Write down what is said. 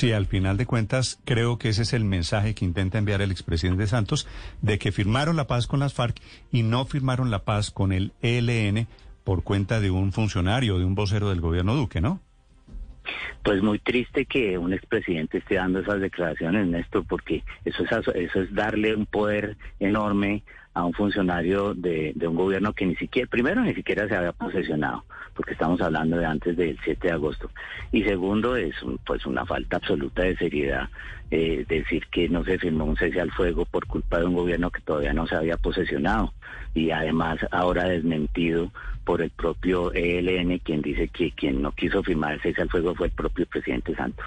Sí, al final de cuentas, creo que ese es el mensaje que intenta enviar el expresidente Santos, de que firmaron la paz con las FARC y no firmaron la paz con el ELN por cuenta de un funcionario, de un vocero del gobierno Duque, ¿no? Pues muy triste que un expresidente esté dando esas declaraciones, Néstor, porque eso es, eso es darle un poder enorme a un funcionario de, de, un gobierno que ni siquiera, primero ni siquiera se había posesionado, porque estamos hablando de antes del 7 de agosto. Y segundo, es pues una falta absoluta de seriedad eh, decir que no se firmó un cese al fuego por culpa de un gobierno que todavía no se había posesionado. Y además ahora desmentido por el propio ELN, quien dice que quien no quiso firmar el cese al fuego fue el propio presidente Santos.